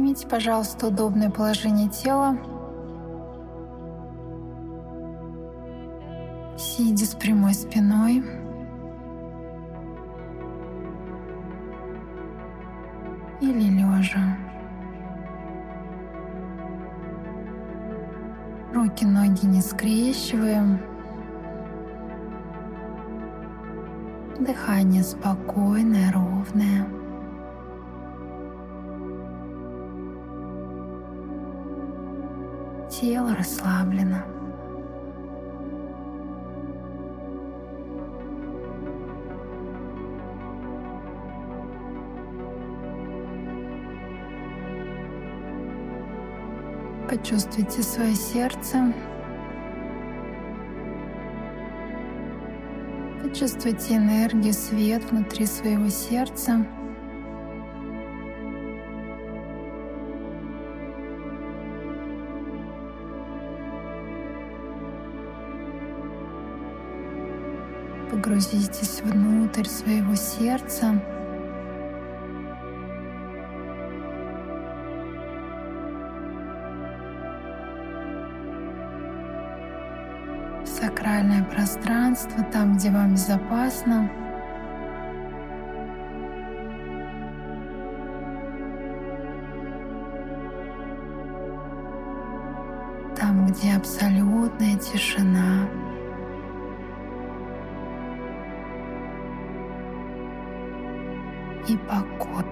Примите, пожалуйста, удобное положение тела. Сидя с прямой спиной. Или лежа. Руки, ноги не скрещиваем. Дыхание спокойное, ровное. Тело расслаблено. Почувствуйте свое сердце. Почувствуйте энергию, свет внутри своего сердца. Погрузитесь внутрь своего сердца. сакральное пространство, там, где вам безопасно. Там, где абсолютная тишина. И покой.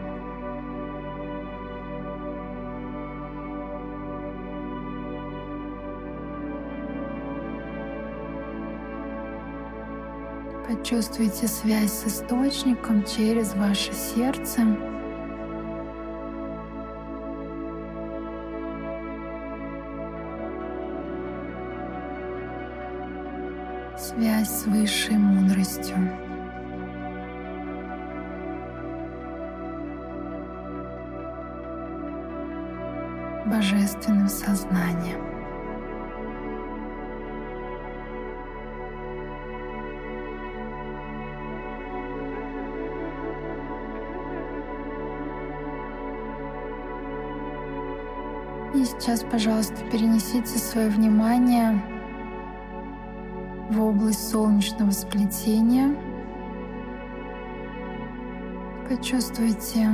Почувствуйте связь с источником через ваше сердце. Связь с высшей мудростью. Божественным сознанием. И сейчас, пожалуйста, перенесите свое внимание в область солнечного сплетения. Почувствуйте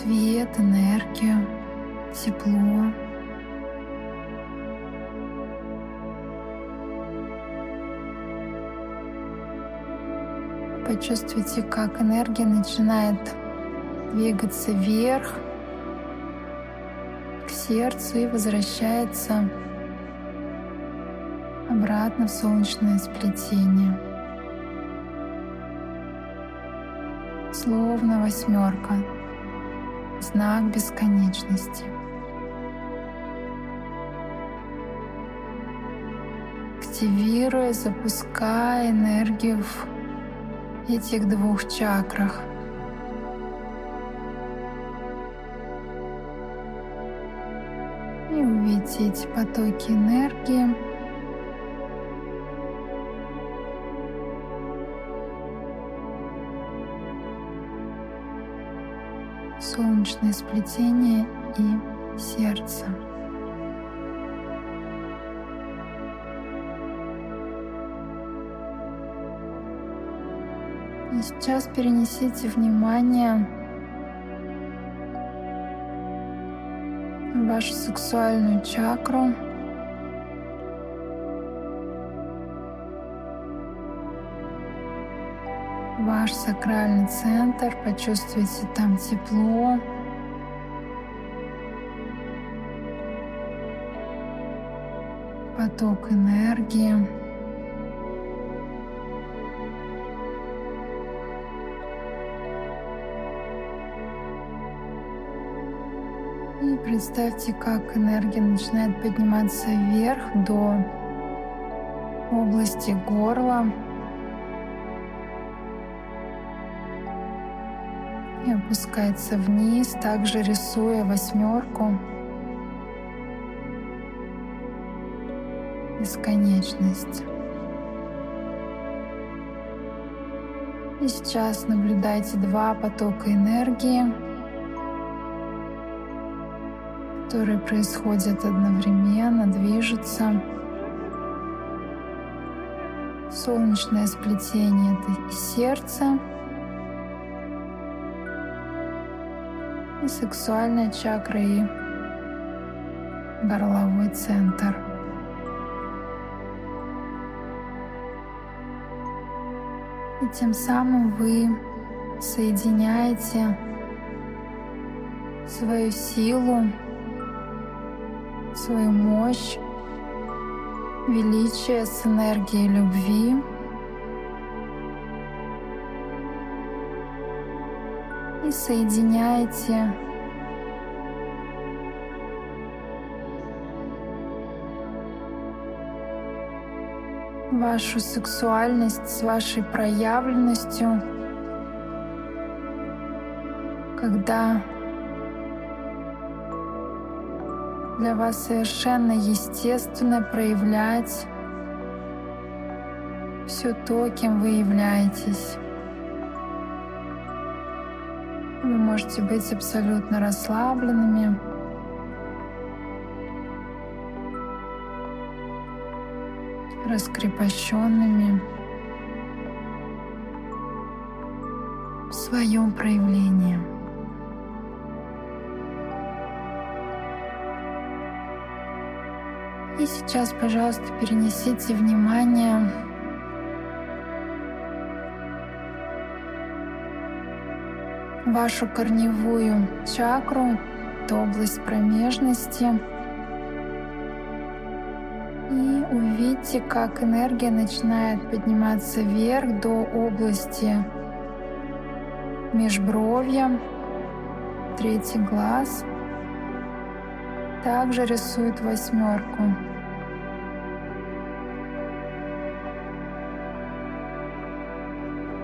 свет, энергию, тепло. Почувствуйте, как энергия начинает двигаться вверх к сердцу и возвращается обратно в солнечное сплетение. Словно восьмерка, знак бесконечности. Активируя, запуская энергию в этих двух чакрах. увидите эти потоки энергии. Солнечное сплетение и сердце. И сейчас перенесите внимание вашу сексуальную чакру. Ваш сакральный центр, почувствуйте там тепло. Поток энергии. И представьте, как энергия начинает подниматься вверх до области горла. Опускается вниз, также рисуя восьмерку. Бесконечность. И сейчас наблюдайте два потока энергии, которые происходят одновременно, движутся. Солнечное сплетение — это и сердце, и сексуальная чакра, и горловой центр. И тем самым вы соединяете свою силу, свою мощь, величие с энергией любви. И соединяете вашу сексуальность с вашей проявленностью, когда для вас совершенно естественно проявлять все то, кем вы являетесь. Вы можете быть абсолютно расслабленными, раскрепощенными в своем проявлении. И сейчас, пожалуйста, перенесите внимание вашу корневую чакру, это область промежности. И увидите, как энергия начинает подниматься вверх до области межбровья, третий глаз. Также рисует восьмерку.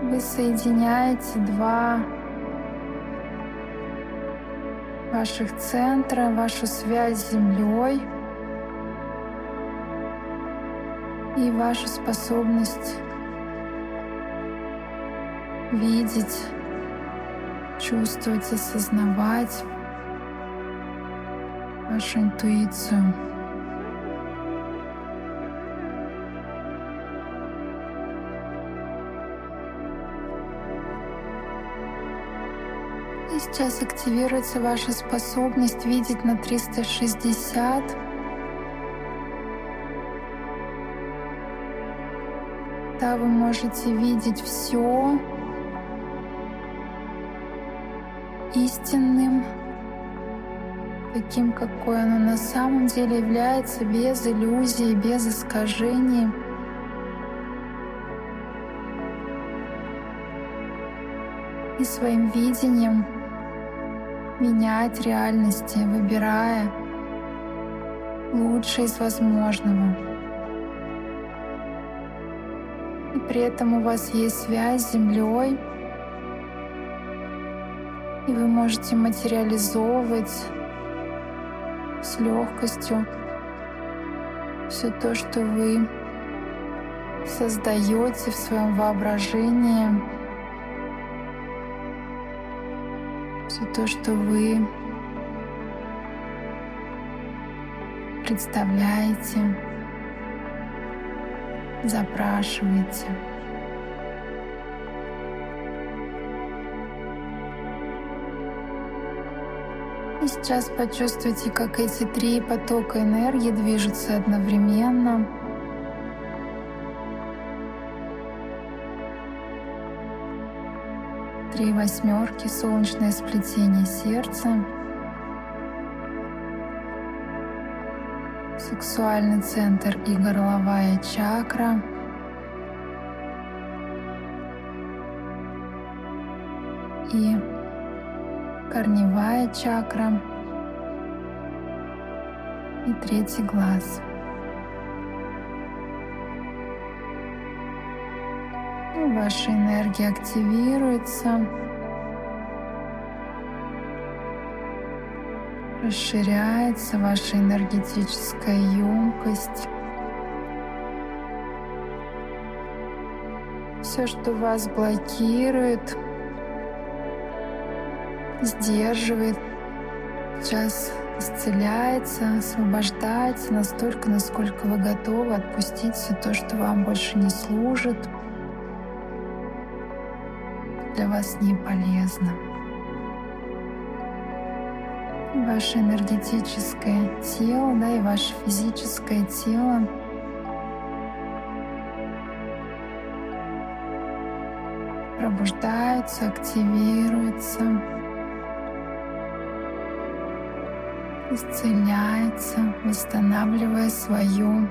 Вы соединяете два ваших центра, вашу связь с Землей — и ваша способность видеть, чувствовать, осознавать вашу интуицию. Сейчас активируется ваша способность видеть на 360 когда вы можете видеть все истинным, таким, какой оно на самом деле является, без иллюзий, без искажений. И своим видением менять реальности, выбирая лучшее из возможного. при этом у вас есть связь с Землей, и вы можете материализовывать с легкостью все то, что вы создаете в своем воображении, все то, что вы представляете запрашиваете. И сейчас почувствуйте, как эти три потока энергии движутся одновременно. Три восьмерки, солнечное сплетение сердца. сексуальный центр и горловая чакра. И корневая чакра. И третий глаз. Ваша энергия активируется. расширяется ваша энергетическая емкость. все, что вас блокирует, сдерживает, сейчас исцеляется, освобождается настолько, насколько вы готовы отпустить все то, что вам больше не служит, для вас не полезно. Ваше энергетическое тело, да, и ваше физическое тело пробуждаются, активируются. исцеляется, восстанавливая свою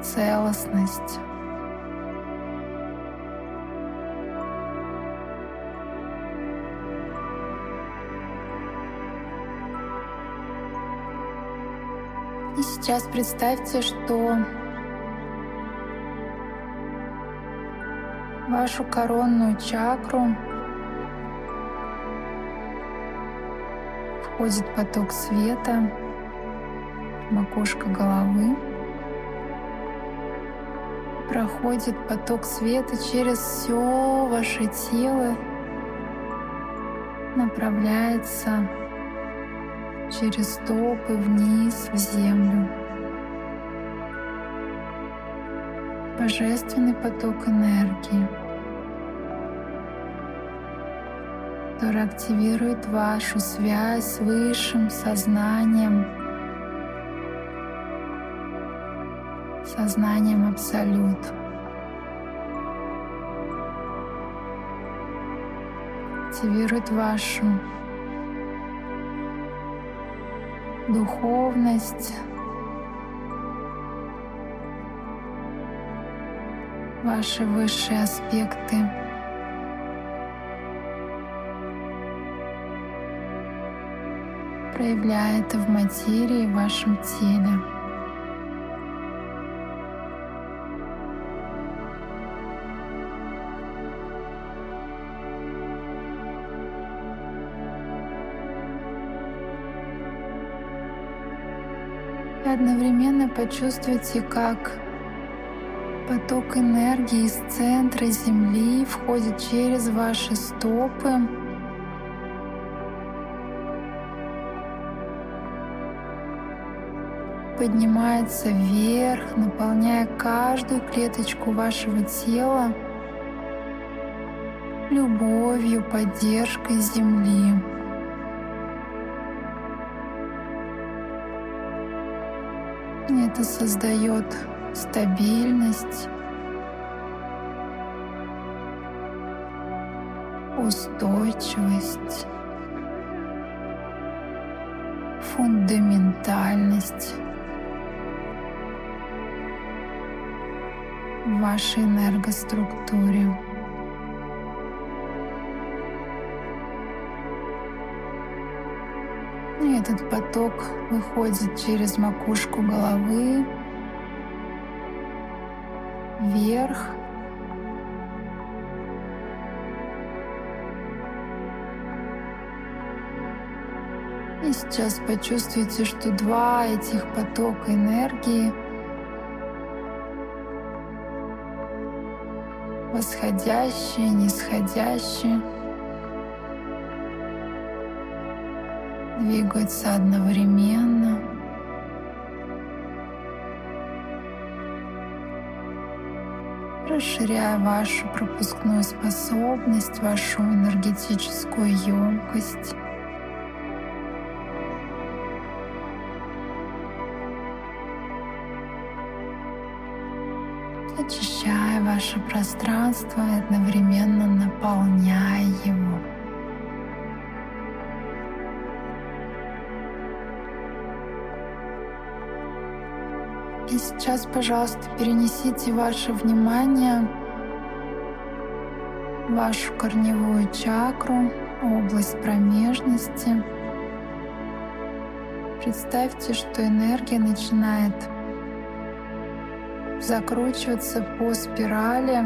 целостность. Сейчас представьте, что вашу коронную чакру входит поток света, макушка головы. Проходит поток света через все ваше тело, направляется через стопы вниз в землю. Божественный поток энергии — который активирует вашу связь с высшим сознанием, сознанием Абсолют. Активирует вашу духовность, ваши высшие аспекты — проявляя это в материи в вашем теле. Одновременно почувствуйте, как поток энергии из центра Земли входит через ваши стопы поднимается вверх, наполняя каждую клеточку вашего тела любовью, поддержкой Земли. Это создает стабильность, устойчивость, фундаментальность. в вашей энергоструктуре. Этот поток выходит через макушку головы вверх. И сейчас почувствуйте, что два этих потока энергии — восходящие, нисходящие, двигаются одновременно. расширяя вашу пропускную способность, вашу энергетическую емкость. очищая ваше пространство и одновременно наполняя его. И сейчас, пожалуйста, перенесите ваше внимание в вашу корневую чакру, область промежности. Представьте, что энергия начинает закручиваться по спирали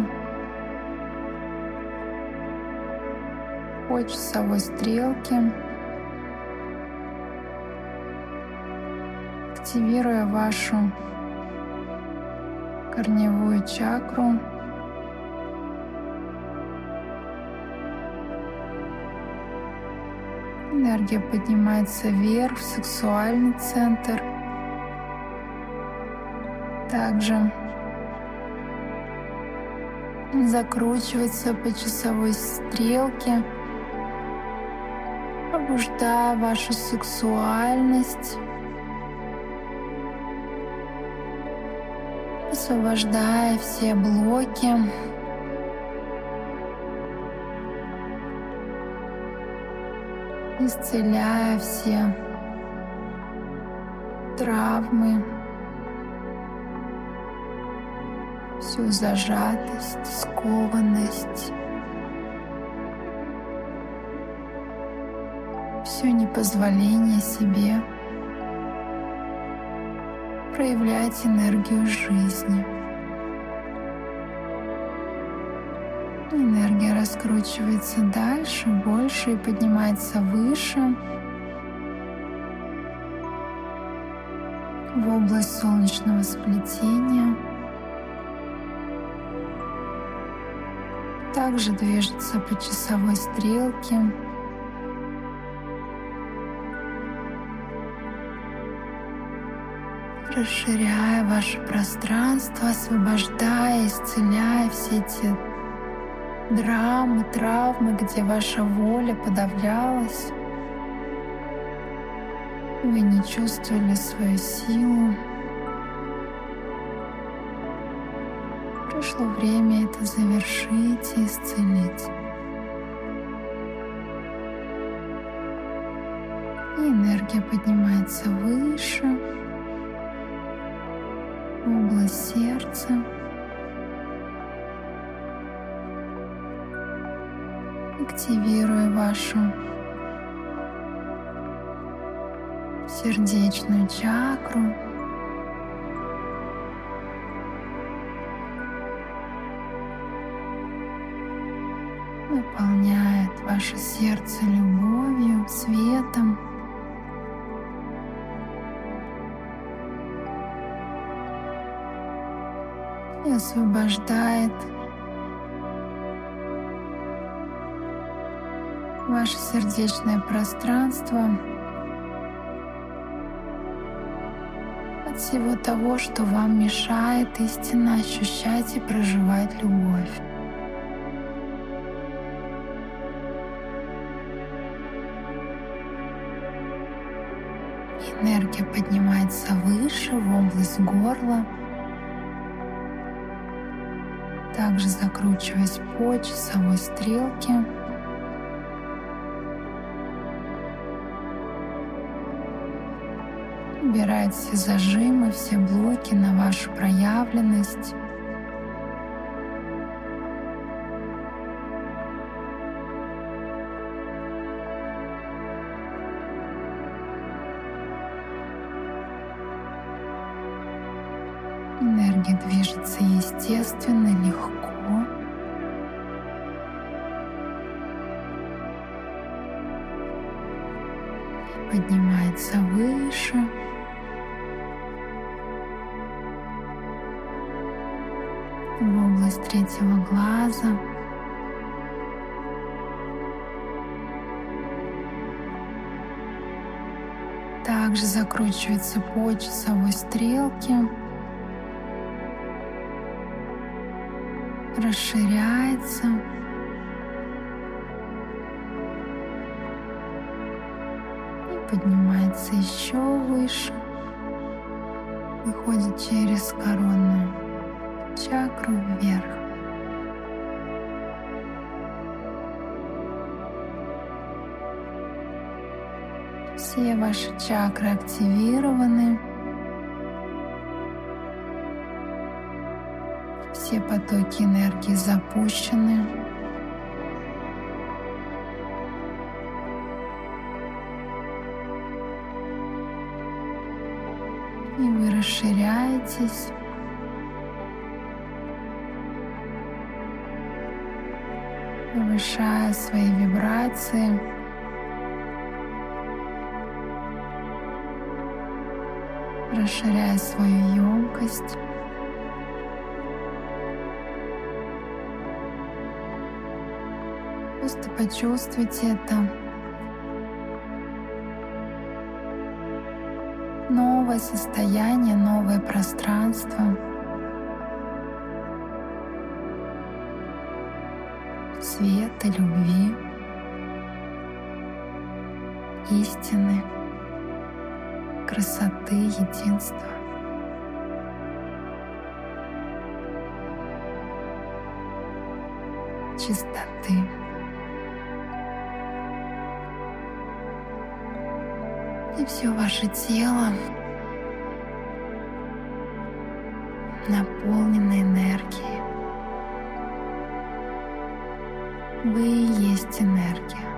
по часовой стрелке, активируя вашу корневую чакру. Энергия поднимается вверх, в сексуальный центр. Также закручивается по часовой стрелке, пробуждая вашу сексуальность, освобождая все блоки. исцеляя все травмы, всю зажатость, скованность, все непозволение себе проявлять энергию жизни. Энергия раскручивается дальше, больше и поднимается выше в область солнечного сплетения. Также движется по часовой стрелке. Расширяя ваше пространство, освобождая, исцеляя все те драмы, травмы, где ваша воля подавлялась. Вы не чувствовали свою силу. Пришло время это завершить и исцелить. И энергия поднимается выше, область сердца. активируя вашу сердечную чакру. наполняет ваше сердце любовью, светом. Освобождает ваше сердечное пространство от всего того, что вам мешает истинно ощущать и проживать любовь. Энергия поднимается выше, в область горла, также закручиваясь по часовой стрелке. убирает все зажимы, все блоки на вашу проявленность. Энергия движется естественно, легко. Поднимается выше. в область третьего глаза. Также закручивается по часовой стрелке. Расширяется. И поднимается еще выше. Выходит через коронную чакру вверх. Все ваши чакры активированы. Все потоки энергии запущены. И вы расширяетесь. повышая свои вибрации. Расширяя свою емкость. Почувствуйте это. Новое состояние, новое пространство. Света, любви, истины, красоты, единства. чистоты. Все ваше тело наполнено энергией. Вы и есть энергия.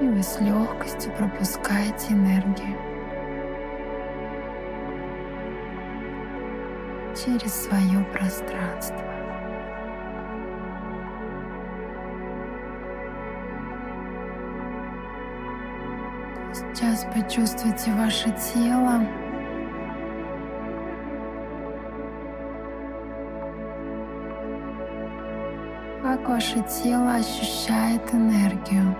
И вы с легкостью пропускаете энергию через свое пространство. Сейчас почувствуйте ваше тело. Как ваше тело ощущает энергию.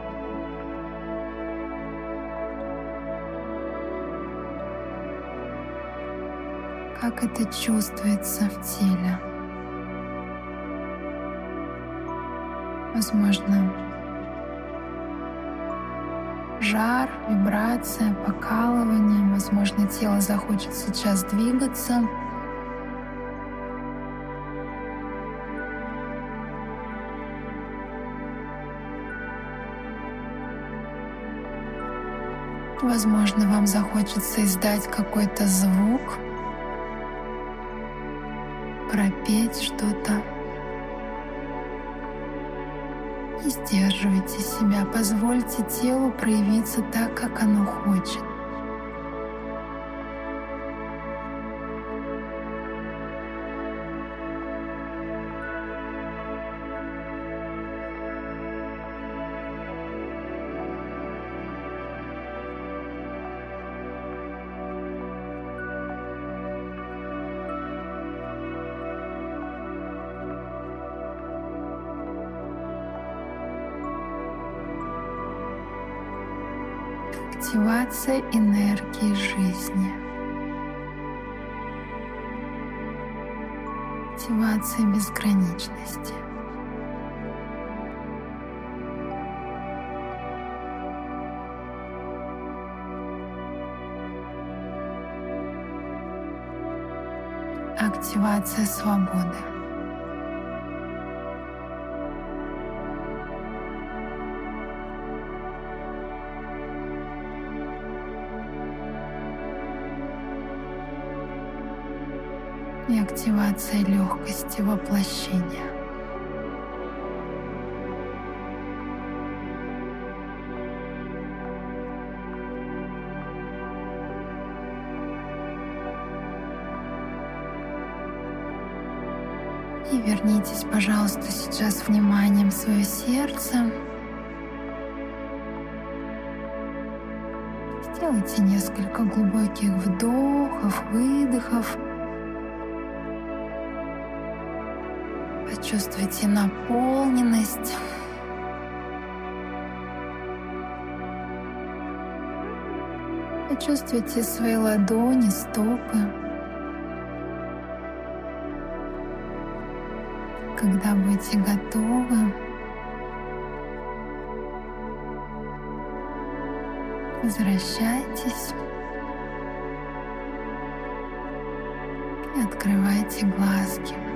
Как это чувствуется в теле. Возможно, жар, вибрация, покалывание. Возможно, тело захочет сейчас двигаться. Возможно, вам захочется издать какой-то звук, пропеть что-то. Сдерживайте себя, позвольте телу проявиться так, как оно хочет. Активация энергии жизни. Активация безграничности. Активация свободы. Активация легкости воплощения. И вернитесь, пожалуйста, сейчас вниманием в свое сердце. Сделайте несколько глубоких вдохов, выдохов. Почувствуйте наполненность. Почувствуйте свои ладони, стопы. Когда будете готовы, возвращайтесь и открывайте глазки.